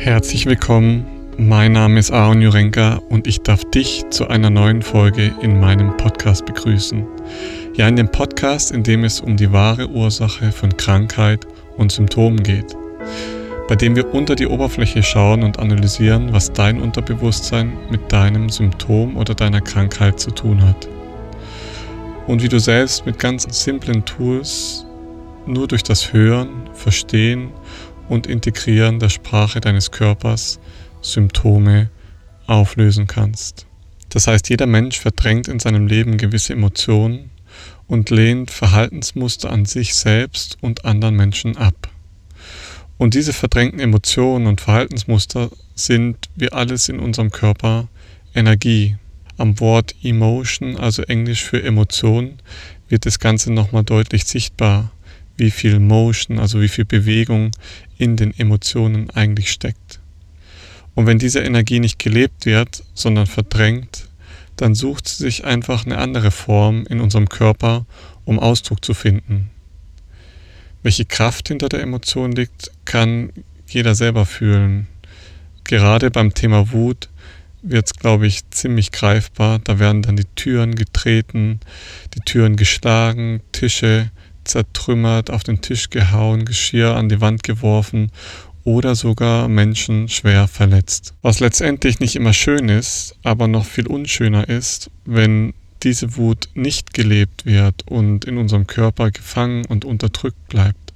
Herzlich willkommen, mein Name ist Aaron Jurenka und ich darf dich zu einer neuen Folge in meinem Podcast begrüßen. Ja, in dem Podcast, in dem es um die wahre Ursache von Krankheit und Symptomen geht, bei dem wir unter die Oberfläche schauen und analysieren, was dein Unterbewusstsein mit deinem Symptom oder deiner Krankheit zu tun hat. Und wie du selbst mit ganz simplen Tools nur durch das Hören, Verstehen und Integrieren der Sprache deines Körpers Symptome auflösen kannst. Das heißt, jeder Mensch verdrängt in seinem Leben gewisse Emotionen und lehnt Verhaltensmuster an sich selbst und anderen Menschen ab. Und diese verdrängten Emotionen und Verhaltensmuster sind wie alles in unserem Körper Energie. Am Wort Emotion, also Englisch für Emotion, wird das Ganze nochmal deutlich sichtbar wie viel Motion, also wie viel Bewegung in den Emotionen eigentlich steckt. Und wenn diese Energie nicht gelebt wird, sondern verdrängt, dann sucht sie sich einfach eine andere Form in unserem Körper, um Ausdruck zu finden. Welche Kraft hinter der Emotion liegt, kann jeder selber fühlen. Gerade beim Thema Wut wird es, glaube ich, ziemlich greifbar. Da werden dann die Türen getreten, die Türen geschlagen, Tische zertrümmert, auf den Tisch gehauen, Geschirr an die Wand geworfen oder sogar Menschen schwer verletzt. Was letztendlich nicht immer schön ist, aber noch viel unschöner ist, wenn diese Wut nicht gelebt wird und in unserem Körper gefangen und unterdrückt bleibt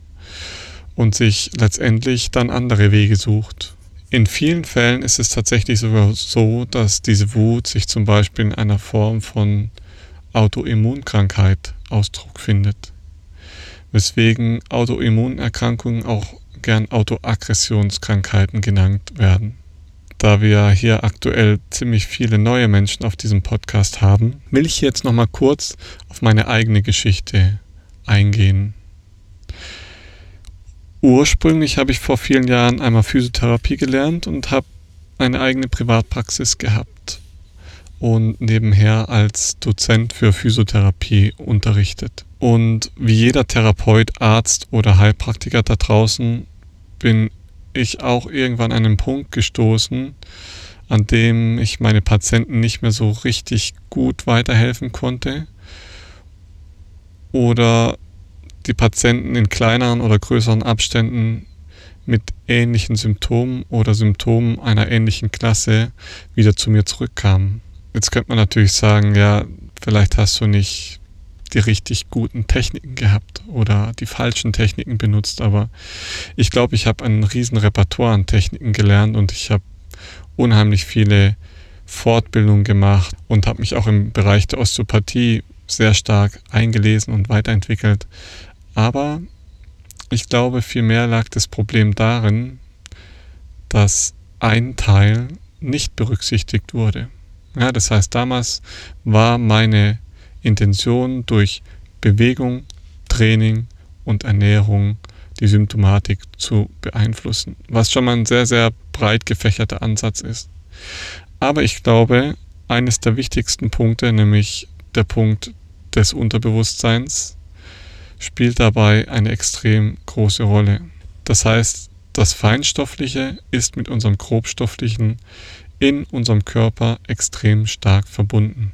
und sich letztendlich dann andere Wege sucht. In vielen Fällen ist es tatsächlich sogar so, dass diese Wut sich zum Beispiel in einer Form von Autoimmunkrankheit Ausdruck findet weswegen Autoimmunerkrankungen auch gern Autoaggressionskrankheiten genannt werden. Da wir hier aktuell ziemlich viele neue Menschen auf diesem Podcast haben, will ich jetzt nochmal kurz auf meine eigene Geschichte eingehen. Ursprünglich habe ich vor vielen Jahren einmal Physiotherapie gelernt und habe eine eigene Privatpraxis gehabt und nebenher als Dozent für Physiotherapie unterrichtet. Und wie jeder Therapeut, Arzt oder Heilpraktiker da draußen bin ich auch irgendwann an einen Punkt gestoßen, an dem ich meine Patienten nicht mehr so richtig gut weiterhelfen konnte oder die Patienten in kleineren oder größeren Abständen mit ähnlichen Symptomen oder Symptomen einer ähnlichen Klasse wieder zu mir zurückkamen. Jetzt könnte man natürlich sagen, ja, vielleicht hast du nicht die richtig guten Techniken gehabt oder die falschen Techniken benutzt, aber ich glaube, ich habe ein riesen Repertoire an Techniken gelernt und ich habe unheimlich viele Fortbildungen gemacht und habe mich auch im Bereich der Osteopathie sehr stark eingelesen und weiterentwickelt. Aber ich glaube, vielmehr lag das Problem darin, dass ein Teil nicht berücksichtigt wurde. Ja, das heißt, damals war meine Intention durch Bewegung, Training und Ernährung die Symptomatik zu beeinflussen, was schon mal ein sehr, sehr breit gefächerter Ansatz ist. Aber ich glaube, eines der wichtigsten Punkte, nämlich der Punkt des Unterbewusstseins, spielt dabei eine extrem große Rolle. Das heißt, das Feinstoffliche ist mit unserem Grobstofflichen in unserem Körper extrem stark verbunden.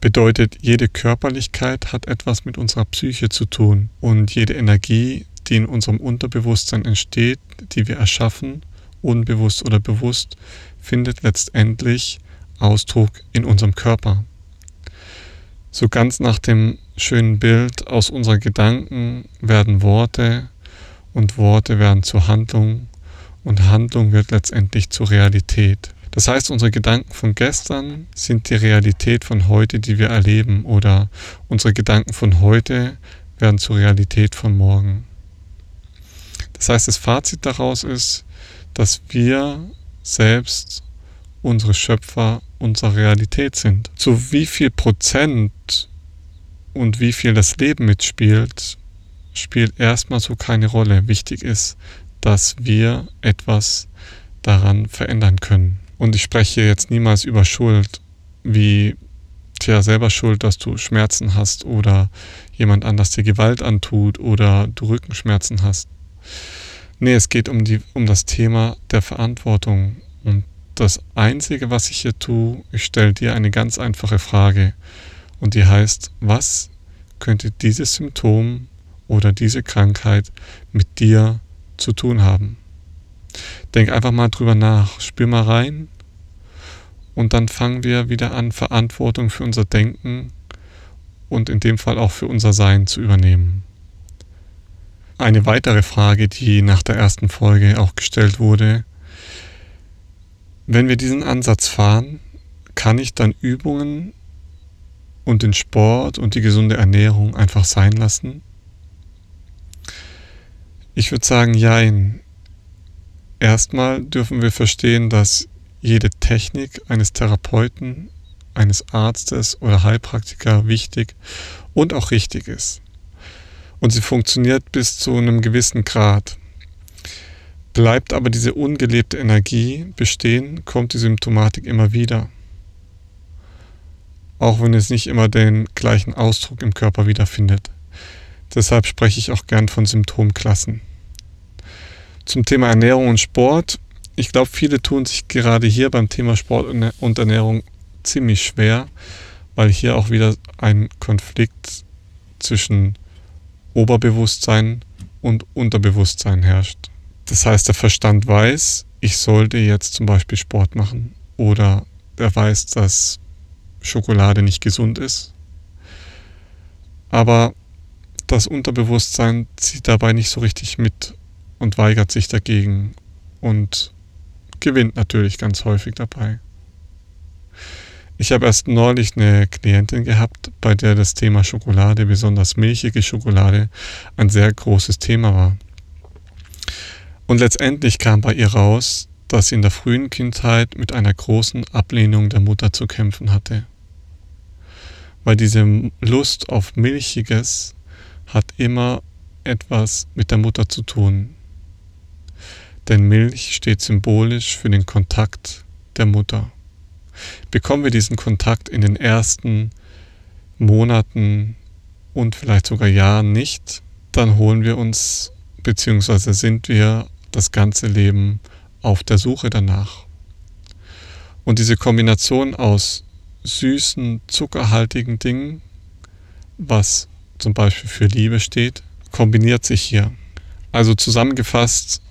Bedeutet, jede Körperlichkeit hat etwas mit unserer Psyche zu tun und jede Energie, die in unserem Unterbewusstsein entsteht, die wir erschaffen, unbewusst oder bewusst, findet letztendlich Ausdruck in unserem Körper. So ganz nach dem schönen Bild aus unseren Gedanken werden Worte und Worte werden zur Handlung und Handlung wird letztendlich zur Realität. Das heißt, unsere Gedanken von gestern sind die Realität von heute, die wir erleben, oder unsere Gedanken von heute werden zur Realität von morgen. Das heißt, das Fazit daraus ist, dass wir selbst unsere Schöpfer unserer Realität sind. Zu wie viel Prozent und wie viel das Leben mitspielt, spielt erstmal so keine Rolle. Wichtig ist, dass wir etwas daran verändern können. Und ich spreche jetzt niemals über Schuld, wie tja, selber schuld, dass du Schmerzen hast oder jemand anders dir Gewalt antut oder du Rückenschmerzen hast. Nee, es geht um, die, um das Thema der Verantwortung. Und das Einzige, was ich hier tue, ich stelle dir eine ganz einfache Frage. Und die heißt, was könnte dieses Symptom oder diese Krankheit mit dir zu tun haben? Denk einfach mal drüber nach, spür mal rein und dann fangen wir wieder an, Verantwortung für unser Denken und in dem Fall auch für unser Sein zu übernehmen. Eine weitere Frage, die nach der ersten Folge auch gestellt wurde, wenn wir diesen Ansatz fahren, kann ich dann Übungen und den Sport und die gesunde Ernährung einfach sein lassen? Ich würde sagen, jein. Erstmal dürfen wir verstehen, dass jede Technik eines Therapeuten, eines Arztes oder Heilpraktiker wichtig und auch richtig ist. Und sie funktioniert bis zu einem gewissen Grad. Bleibt aber diese ungelebte Energie bestehen, kommt die Symptomatik immer wieder. Auch wenn es nicht immer den gleichen Ausdruck im Körper wiederfindet. Deshalb spreche ich auch gern von Symptomklassen. Zum Thema Ernährung und Sport. Ich glaube, viele tun sich gerade hier beim Thema Sport und Ernährung ziemlich schwer, weil hier auch wieder ein Konflikt zwischen Oberbewusstsein und Unterbewusstsein herrscht. Das heißt, der Verstand weiß, ich sollte jetzt zum Beispiel Sport machen oder er weiß, dass Schokolade nicht gesund ist. Aber das Unterbewusstsein zieht dabei nicht so richtig mit und weigert sich dagegen und gewinnt natürlich ganz häufig dabei. Ich habe erst neulich eine Klientin gehabt, bei der das Thema Schokolade, besonders milchige Schokolade, ein sehr großes Thema war. Und letztendlich kam bei ihr raus, dass sie in der frühen Kindheit mit einer großen Ablehnung der Mutter zu kämpfen hatte. Weil diese Lust auf Milchiges hat immer etwas mit der Mutter zu tun denn Milch steht symbolisch für den Kontakt der Mutter. Bekommen wir diesen Kontakt in den ersten Monaten und vielleicht sogar Jahren nicht, dann holen wir uns bzw. sind wir das ganze Leben auf der Suche danach. Und diese Kombination aus süßen, zuckerhaltigen Dingen, was zum Beispiel für Liebe steht, kombiniert sich hier. Also zusammengefasst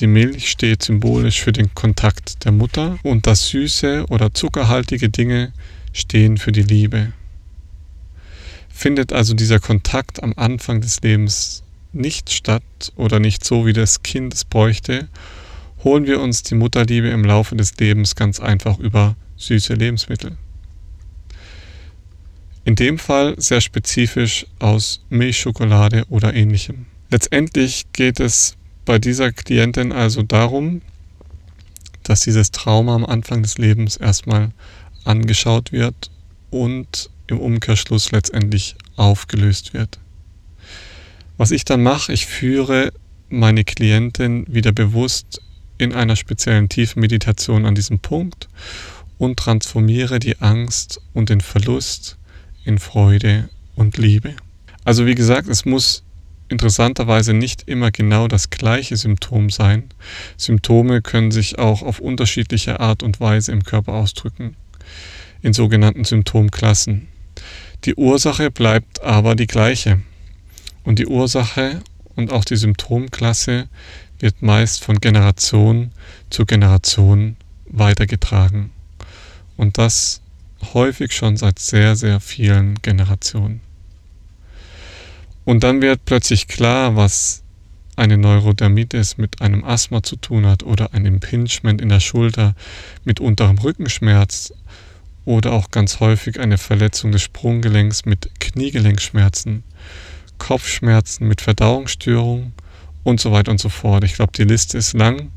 die Milch steht symbolisch für den Kontakt der Mutter und das süße oder zuckerhaltige Dinge stehen für die Liebe. Findet also dieser Kontakt am Anfang des Lebens nicht statt oder nicht so, wie das Kind es bräuchte, holen wir uns die Mutterliebe im Laufe des Lebens ganz einfach über süße Lebensmittel. In dem Fall sehr spezifisch aus Milchschokolade oder ähnlichem. Letztendlich geht es bei dieser Klientin also darum, dass dieses Trauma am Anfang des Lebens erstmal angeschaut wird und im Umkehrschluss letztendlich aufgelöst wird. Was ich dann mache, ich führe meine Klientin wieder bewusst in einer speziellen tiefen Meditation an diesem Punkt und transformiere die Angst und den Verlust in Freude und Liebe. Also wie gesagt, es muss interessanterweise nicht immer genau das gleiche Symptom sein. Symptome können sich auch auf unterschiedliche Art und Weise im Körper ausdrücken, in sogenannten Symptomklassen. Die Ursache bleibt aber die gleiche. Und die Ursache und auch die Symptomklasse wird meist von Generation zu Generation weitergetragen. Und das häufig schon seit sehr, sehr vielen Generationen. Und dann wird plötzlich klar, was eine Neurodermitis mit einem Asthma zu tun hat oder ein Impingement in der Schulter mit unterem Rückenschmerz oder auch ganz häufig eine Verletzung des Sprunggelenks mit Kniegelenkschmerzen, Kopfschmerzen mit Verdauungsstörungen und so weiter und so fort. Ich glaube, die Liste ist lang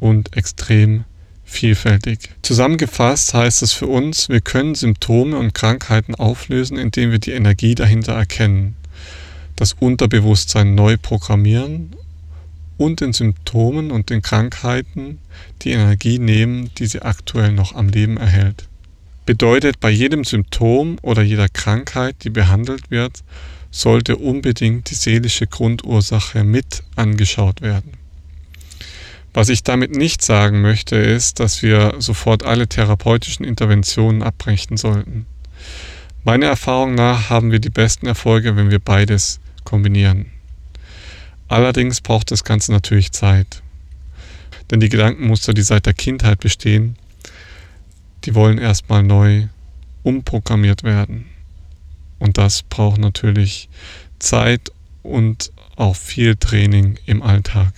und extrem vielfältig. Zusammengefasst heißt es für uns, wir können Symptome und Krankheiten auflösen, indem wir die Energie dahinter erkennen das Unterbewusstsein neu programmieren und den Symptomen und den Krankheiten die Energie nehmen, die sie aktuell noch am Leben erhält. Bedeutet, bei jedem Symptom oder jeder Krankheit, die behandelt wird, sollte unbedingt die seelische Grundursache mit angeschaut werden. Was ich damit nicht sagen möchte, ist, dass wir sofort alle therapeutischen Interventionen abbrechen sollten. Meiner Erfahrung nach haben wir die besten Erfolge, wenn wir beides kombinieren. Allerdings braucht das Ganze natürlich Zeit. Denn die Gedankenmuster, die seit der Kindheit bestehen, die wollen erstmal neu umprogrammiert werden. Und das braucht natürlich Zeit und auch viel Training im Alltag.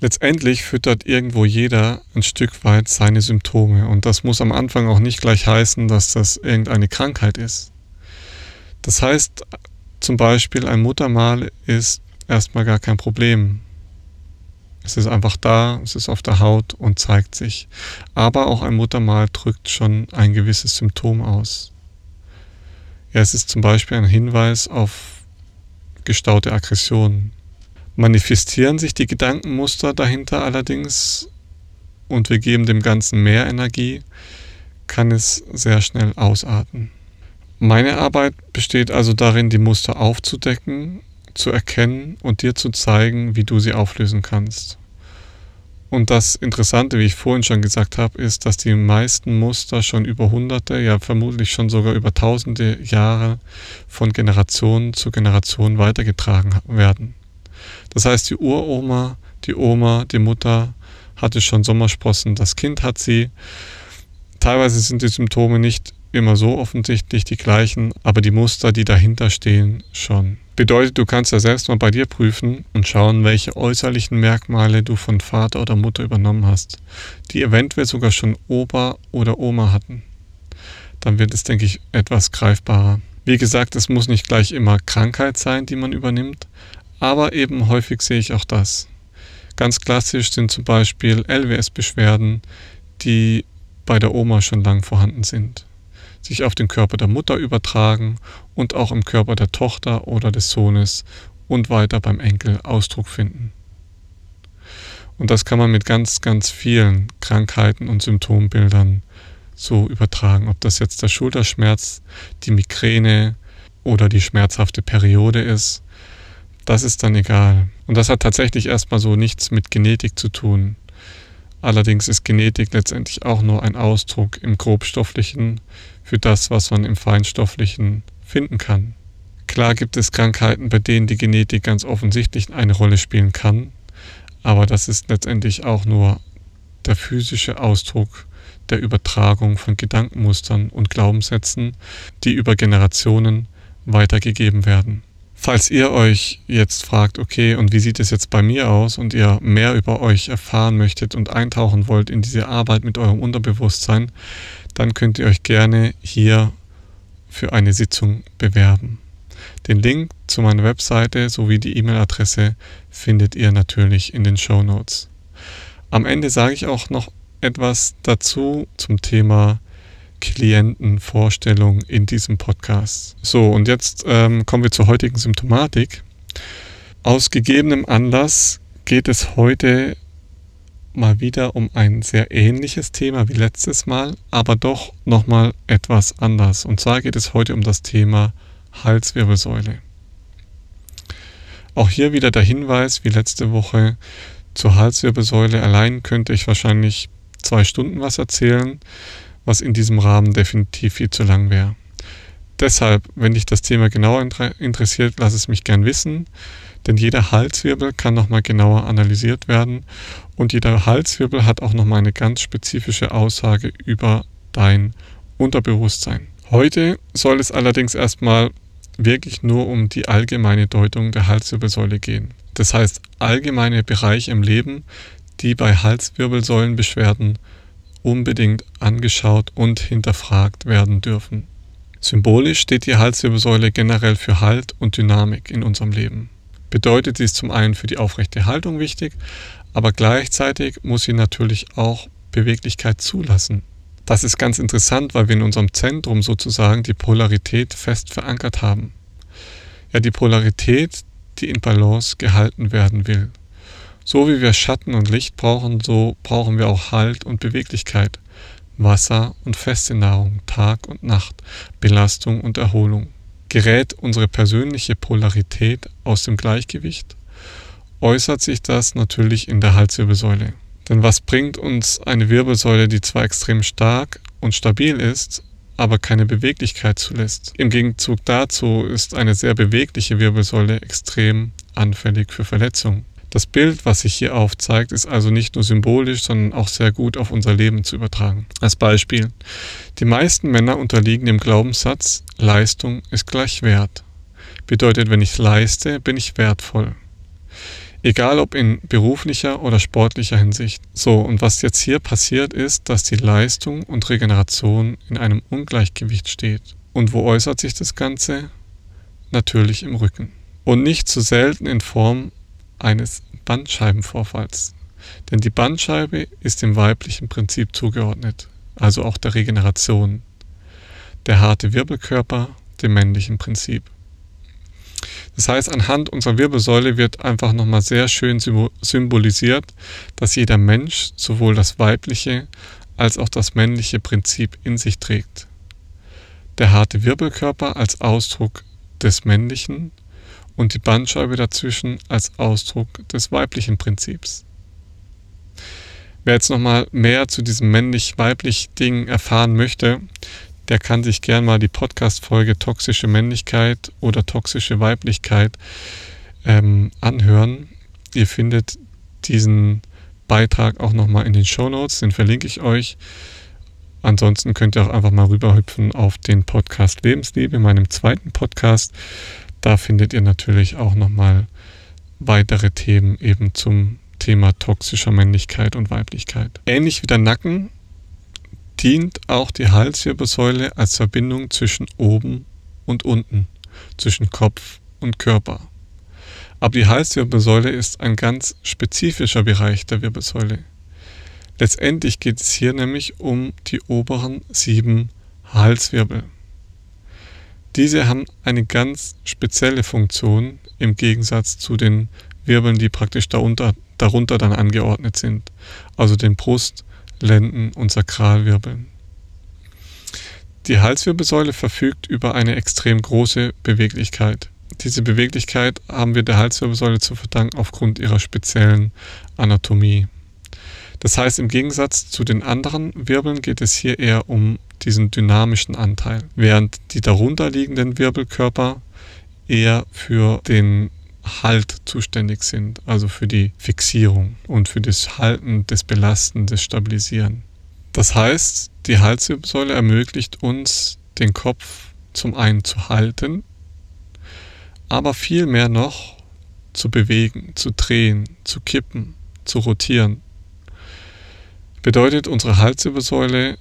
Letztendlich füttert irgendwo jeder ein Stück weit seine Symptome und das muss am Anfang auch nicht gleich heißen, dass das irgendeine Krankheit ist. Das heißt zum Beispiel, ein Muttermal ist erstmal gar kein Problem. Es ist einfach da, es ist auf der Haut und zeigt sich. Aber auch ein Muttermal drückt schon ein gewisses Symptom aus. Ja, es ist zum Beispiel ein Hinweis auf gestaute Aggressionen. Manifestieren sich die Gedankenmuster dahinter allerdings und wir geben dem Ganzen mehr Energie, kann es sehr schnell ausarten. Meine Arbeit besteht also darin, die Muster aufzudecken, zu erkennen und dir zu zeigen, wie du sie auflösen kannst. Und das Interessante, wie ich vorhin schon gesagt habe, ist, dass die meisten Muster schon über hunderte, ja vermutlich schon sogar über tausende Jahre von Generation zu Generation weitergetragen werden. Das heißt, die Uroma, die Oma, die Mutter hatte schon Sommersprossen, das Kind hat sie. Teilweise sind die Symptome nicht immer so offensichtlich die gleichen, aber die Muster, die dahinter stehen, schon. Bedeutet, du kannst ja selbst mal bei dir prüfen und schauen, welche äußerlichen Merkmale du von Vater oder Mutter übernommen hast, die eventuell sogar schon Opa oder Oma hatten. Dann wird es, denke ich, etwas greifbarer. Wie gesagt, es muss nicht gleich immer Krankheit sein, die man übernimmt, aber eben häufig sehe ich auch das. Ganz klassisch sind zum Beispiel LWS-Beschwerden, die bei der Oma schon lang vorhanden sind, sich auf den Körper der Mutter übertragen und auch im Körper der Tochter oder des Sohnes und weiter beim Enkel Ausdruck finden. Und das kann man mit ganz, ganz vielen Krankheiten und Symptombildern so übertragen. Ob das jetzt der Schulterschmerz, die Migräne oder die schmerzhafte Periode ist das ist dann egal. Und das hat tatsächlich erstmal so nichts mit Genetik zu tun. Allerdings ist Genetik letztendlich auch nur ein Ausdruck im grobstofflichen für das, was man im feinstofflichen finden kann. Klar gibt es Krankheiten, bei denen die Genetik ganz offensichtlich eine Rolle spielen kann, aber das ist letztendlich auch nur der physische Ausdruck der Übertragung von Gedankenmustern und Glaubenssätzen, die über Generationen weitergegeben werden. Falls ihr euch jetzt fragt, okay, und wie sieht es jetzt bei mir aus und ihr mehr über euch erfahren möchtet und eintauchen wollt in diese Arbeit mit eurem Unterbewusstsein, dann könnt ihr euch gerne hier für eine Sitzung bewerben. Den Link zu meiner Webseite sowie die E-Mail-Adresse findet ihr natürlich in den Show Notes. Am Ende sage ich auch noch etwas dazu zum Thema Klientenvorstellung in diesem Podcast. So, und jetzt ähm, kommen wir zur heutigen Symptomatik. Aus gegebenem Anlass geht es heute mal wieder um ein sehr ähnliches Thema wie letztes Mal, aber doch nochmal etwas anders. Und zwar geht es heute um das Thema Halswirbelsäule. Auch hier wieder der Hinweis, wie letzte Woche, zur Halswirbelsäule allein könnte ich wahrscheinlich zwei Stunden was erzählen was in diesem Rahmen definitiv viel zu lang wäre. Deshalb, wenn dich das Thema genauer interessiert, lass es mich gern wissen, denn jeder Halswirbel kann nochmal genauer analysiert werden und jeder Halswirbel hat auch nochmal eine ganz spezifische Aussage über dein Unterbewusstsein. Heute soll es allerdings erstmal wirklich nur um die allgemeine Deutung der Halswirbelsäule gehen. Das heißt allgemeine Bereiche im Leben, die bei Halswirbelsäulenbeschwerden unbedingt angeschaut und hinterfragt werden dürfen. Symbolisch steht die Halswirbelsäule generell für Halt und Dynamik in unserem Leben. Bedeutet, sie ist zum einen für die aufrechte Haltung wichtig, aber gleichzeitig muss sie natürlich auch Beweglichkeit zulassen. Das ist ganz interessant, weil wir in unserem Zentrum sozusagen die Polarität fest verankert haben. Ja, die Polarität, die in Balance gehalten werden will. So wie wir Schatten und Licht brauchen, so brauchen wir auch Halt und Beweglichkeit, Wasser und feste Nahrung, Tag und Nacht, Belastung und Erholung. Gerät unsere persönliche Polarität aus dem Gleichgewicht, äußert sich das natürlich in der Halswirbelsäule. Denn was bringt uns eine Wirbelsäule, die zwar extrem stark und stabil ist, aber keine Beweglichkeit zulässt? Im Gegenzug dazu ist eine sehr bewegliche Wirbelsäule extrem anfällig für Verletzungen. Das Bild, was sich hier aufzeigt, ist also nicht nur symbolisch, sondern auch sehr gut auf unser Leben zu übertragen. Als Beispiel. Die meisten Männer unterliegen dem Glaubenssatz, Leistung ist gleich Wert. Bedeutet, wenn ich leiste, bin ich wertvoll. Egal ob in beruflicher oder sportlicher Hinsicht. So, und was jetzt hier passiert ist, dass die Leistung und Regeneration in einem Ungleichgewicht steht. Und wo äußert sich das Ganze? Natürlich im Rücken. Und nicht zu selten in Form eines Bandscheibenvorfalls. Denn die Bandscheibe ist dem weiblichen Prinzip zugeordnet, also auch der Regeneration. Der harte Wirbelkörper dem männlichen Prinzip. Das heißt, anhand unserer Wirbelsäule wird einfach nochmal sehr schön symbolisiert, dass jeder Mensch sowohl das weibliche als auch das männliche Prinzip in sich trägt. Der harte Wirbelkörper als Ausdruck des männlichen und die Bandscheibe dazwischen als Ausdruck des weiblichen Prinzips. Wer jetzt nochmal mehr zu diesem männlich-weiblich Ding erfahren möchte, der kann sich gern mal die Podcast-Folge Toxische Männlichkeit oder Toxische Weiblichkeit ähm, anhören. Ihr findet diesen Beitrag auch nochmal in den Show Notes, den verlinke ich euch. Ansonsten könnt ihr auch einfach mal rüberhüpfen auf den Podcast Lebensliebe, meinem zweiten Podcast. Da findet ihr natürlich auch nochmal weitere Themen eben zum Thema toxischer Männlichkeit und Weiblichkeit. Ähnlich wie der Nacken dient auch die Halswirbelsäule als Verbindung zwischen oben und unten, zwischen Kopf und Körper. Aber die Halswirbelsäule ist ein ganz spezifischer Bereich der Wirbelsäule. Letztendlich geht es hier nämlich um die oberen sieben Halswirbel. Diese haben eine ganz spezielle Funktion im Gegensatz zu den Wirbeln, die praktisch darunter, darunter dann angeordnet sind, also den Brust-, Lenden- und Sakralwirbeln. Die Halswirbelsäule verfügt über eine extrem große Beweglichkeit. Diese Beweglichkeit haben wir der Halswirbelsäule zu verdanken aufgrund ihrer speziellen Anatomie. Das heißt, im Gegensatz zu den anderen Wirbeln geht es hier eher um diesen dynamischen Anteil, während die darunterliegenden Wirbelkörper eher für den Halt zuständig sind, also für die Fixierung und für das Halten, das Belasten, das Stabilisieren. Das heißt, die Halswirbelsäule ermöglicht uns, den Kopf zum einen zu halten, aber vielmehr noch zu bewegen, zu drehen, zu kippen, zu rotieren. Bedeutet, unsere Halswirbelsäule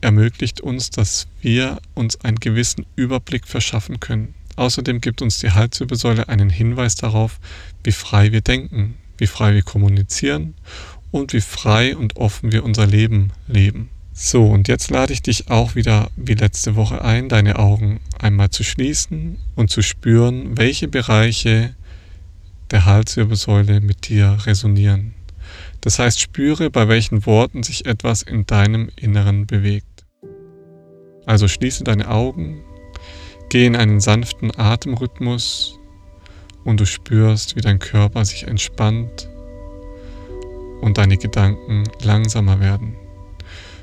ermöglicht uns, dass wir uns einen gewissen Überblick verschaffen können. Außerdem gibt uns die Halswirbelsäule einen Hinweis darauf, wie frei wir denken, wie frei wir kommunizieren und wie frei und offen wir unser Leben leben. So, und jetzt lade ich dich auch wieder wie letzte Woche ein, deine Augen einmal zu schließen und zu spüren, welche Bereiche der Halswirbelsäule mit dir resonieren. Das heißt, spüre, bei welchen Worten sich etwas in deinem Inneren bewegt. Also schließe deine Augen, geh in einen sanften Atemrhythmus und du spürst, wie dein Körper sich entspannt und deine Gedanken langsamer werden.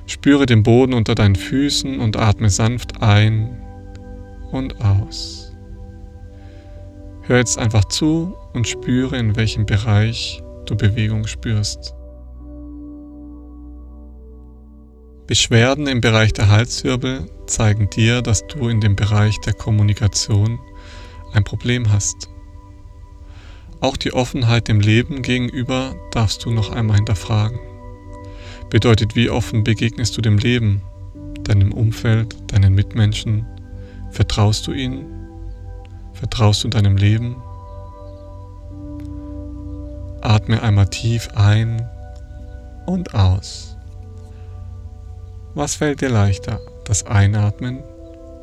Spüre den Boden unter deinen Füßen und atme sanft ein und aus. Hör jetzt einfach zu und spüre, in welchem Bereich du Bewegung spürst. Beschwerden im Bereich der Halswirbel zeigen dir, dass du in dem Bereich der Kommunikation ein Problem hast. Auch die Offenheit dem Leben gegenüber darfst du noch einmal hinterfragen. Bedeutet, wie offen begegnest du dem Leben, deinem Umfeld, deinen Mitmenschen? Vertraust du ihnen? Vertraust du deinem Leben? Atme einmal tief ein und aus. Was fällt dir leichter, das Einatmen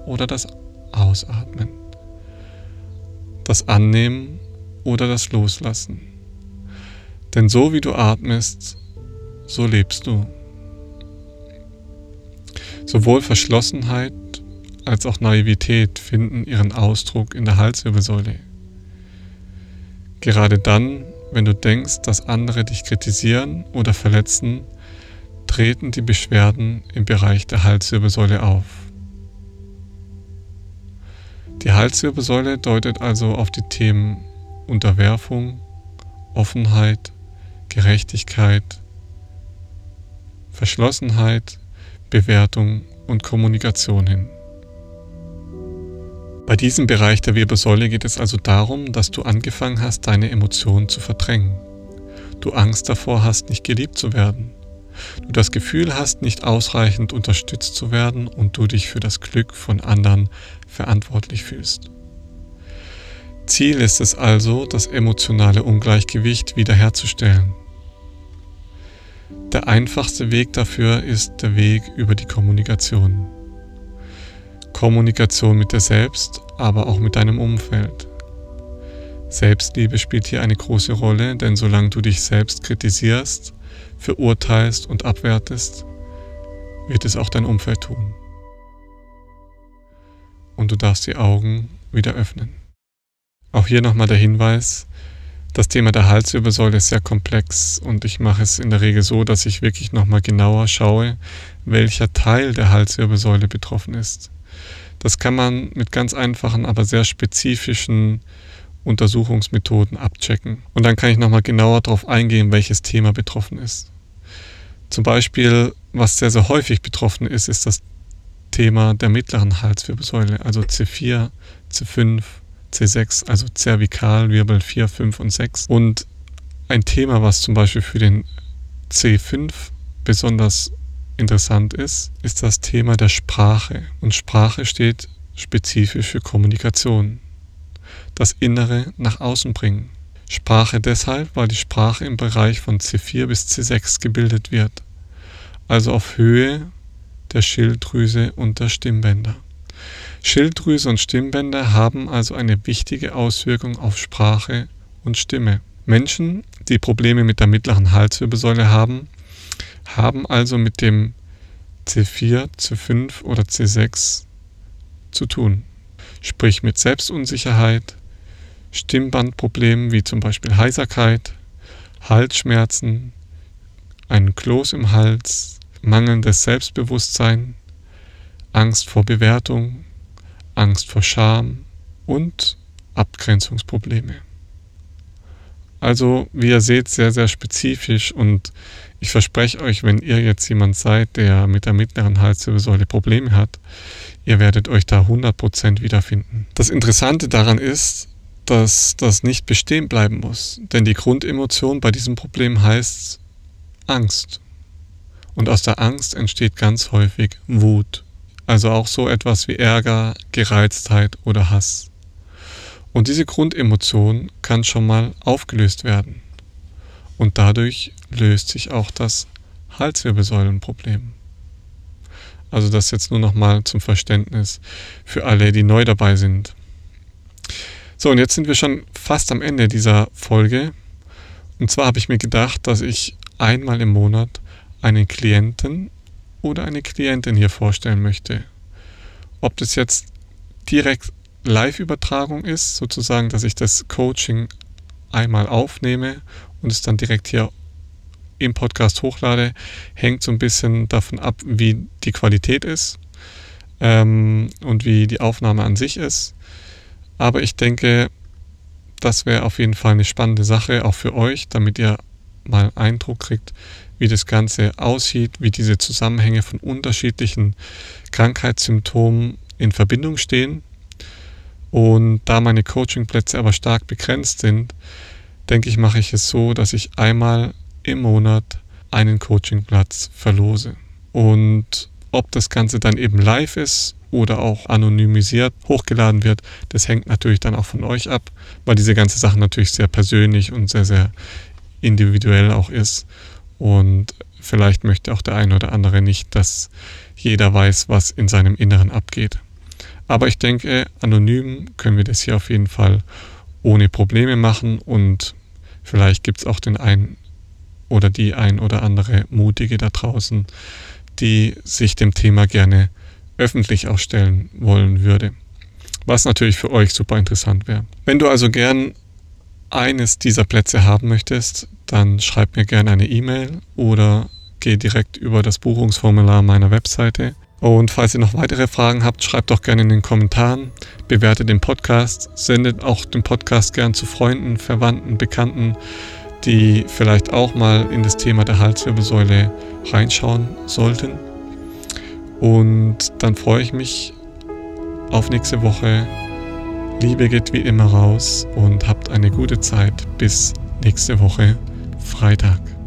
oder das Ausatmen? Das Annehmen oder das Loslassen? Denn so wie du atmest, so lebst du. Sowohl Verschlossenheit als auch Naivität finden ihren Ausdruck in der Halswirbelsäule. Gerade dann, wenn du denkst, dass andere dich kritisieren oder verletzen, treten die Beschwerden im Bereich der Halswirbelsäule auf. Die Halswirbelsäule deutet also auf die Themen Unterwerfung, Offenheit, Gerechtigkeit, Verschlossenheit, Bewertung und Kommunikation hin. Bei diesem Bereich der Wirbelsäule geht es also darum, dass du angefangen hast, deine Emotionen zu verdrängen. Du Angst davor hast, nicht geliebt zu werden. Du das Gefühl hast, nicht ausreichend unterstützt zu werden und du dich für das Glück von anderen verantwortlich fühlst. Ziel ist es also, das emotionale Ungleichgewicht wiederherzustellen. Der einfachste Weg dafür ist der Weg über die Kommunikation. Kommunikation mit dir selbst, aber auch mit deinem Umfeld. Selbstliebe spielt hier eine große Rolle, denn solange du dich selbst kritisierst, verurteilst und abwertest, wird es auch dein Umfeld tun. Und du darfst die Augen wieder öffnen. Auch hier nochmal der Hinweis, das Thema der Halswirbelsäule ist sehr komplex und ich mache es in der Regel so, dass ich wirklich nochmal genauer schaue, welcher Teil der Halswirbelsäule betroffen ist. Das kann man mit ganz einfachen, aber sehr spezifischen Untersuchungsmethoden abchecken. Und dann kann ich nochmal genauer darauf eingehen, welches Thema betroffen ist. Zum Beispiel, was sehr, sehr häufig betroffen ist, ist das Thema der mittleren Halswirbelsäule, also C4, C5, C6, also Zervikalwirbel 4, 5 und 6. Und ein Thema, was zum Beispiel für den C5 besonders interessant ist, ist das Thema der Sprache. Und Sprache steht spezifisch für Kommunikation. Das Innere nach außen bringen. Sprache deshalb, weil die Sprache im Bereich von C4 bis C6 gebildet wird, also auf Höhe der Schilddrüse und der Stimmbänder. Schilddrüse und Stimmbänder haben also eine wichtige Auswirkung auf Sprache und Stimme. Menschen, die Probleme mit der mittleren Halswirbelsäule haben, haben also mit dem C4, C5 oder C6 zu tun. Sprich mit Selbstunsicherheit, Stimmbandproblemen wie zum Beispiel Heiserkeit, Halsschmerzen, einen Kloß im Hals, mangelndes Selbstbewusstsein, Angst vor Bewertung, Angst vor Scham und Abgrenzungsprobleme. Also, wie ihr seht, sehr, sehr spezifisch und ich verspreche euch, wenn ihr jetzt jemand seid, der mit der mittleren Halswirbelsäule Probleme hat, ihr werdet euch da 100% wiederfinden. Das Interessante daran ist, dass das nicht bestehen bleiben muss, denn die Grundemotion bei diesem Problem heißt Angst. Und aus der Angst entsteht ganz häufig Wut. Also auch so etwas wie Ärger, Gereiztheit oder Hass. Und diese Grundemotion kann schon mal aufgelöst werden. Und dadurch löst sich auch das Halswirbelsäulenproblem. Also das jetzt nur nochmal zum Verständnis für alle, die neu dabei sind. So, und jetzt sind wir schon fast am Ende dieser Folge. Und zwar habe ich mir gedacht, dass ich einmal im Monat einen Klienten oder eine Klientin hier vorstellen möchte. Ob das jetzt direkt Live-Übertragung ist, sozusagen, dass ich das Coaching einmal aufnehme und es dann direkt hier im Podcast hochlade, hängt so ein bisschen davon ab, wie die Qualität ist ähm, und wie die Aufnahme an sich ist. Aber ich denke, das wäre auf jeden Fall eine spannende Sache, auch für euch, damit ihr mal einen Eindruck kriegt, wie das Ganze aussieht, wie diese Zusammenhänge von unterschiedlichen Krankheitssymptomen in Verbindung stehen. Und da meine Coachingplätze aber stark begrenzt sind, denke ich, mache ich es so, dass ich einmal im Monat einen Coachingplatz verlose. Und ob das Ganze dann eben live ist oder auch anonymisiert hochgeladen wird, das hängt natürlich dann auch von euch ab, weil diese ganze Sache natürlich sehr persönlich und sehr, sehr individuell auch ist. Und vielleicht möchte auch der eine oder andere nicht, dass jeder weiß, was in seinem Inneren abgeht. Aber ich denke, anonym können wir das hier auf jeden Fall ohne Probleme machen und vielleicht gibt es auch den einen oder die ein oder andere Mutige da draußen, die sich dem Thema gerne öffentlich ausstellen wollen würde. Was natürlich für euch super interessant wäre. Wenn du also gern eines dieser Plätze haben möchtest, dann schreib mir gerne eine E-Mail oder geh direkt über das Buchungsformular meiner Webseite. Und falls ihr noch weitere Fragen habt, schreibt doch gerne in den Kommentaren, bewertet den Podcast, sendet auch den Podcast gern zu Freunden, Verwandten, Bekannten, die vielleicht auch mal in das Thema der Halswirbelsäule reinschauen sollten. Und dann freue ich mich auf nächste Woche. Liebe geht wie immer raus und habt eine gute Zeit bis nächste Woche Freitag.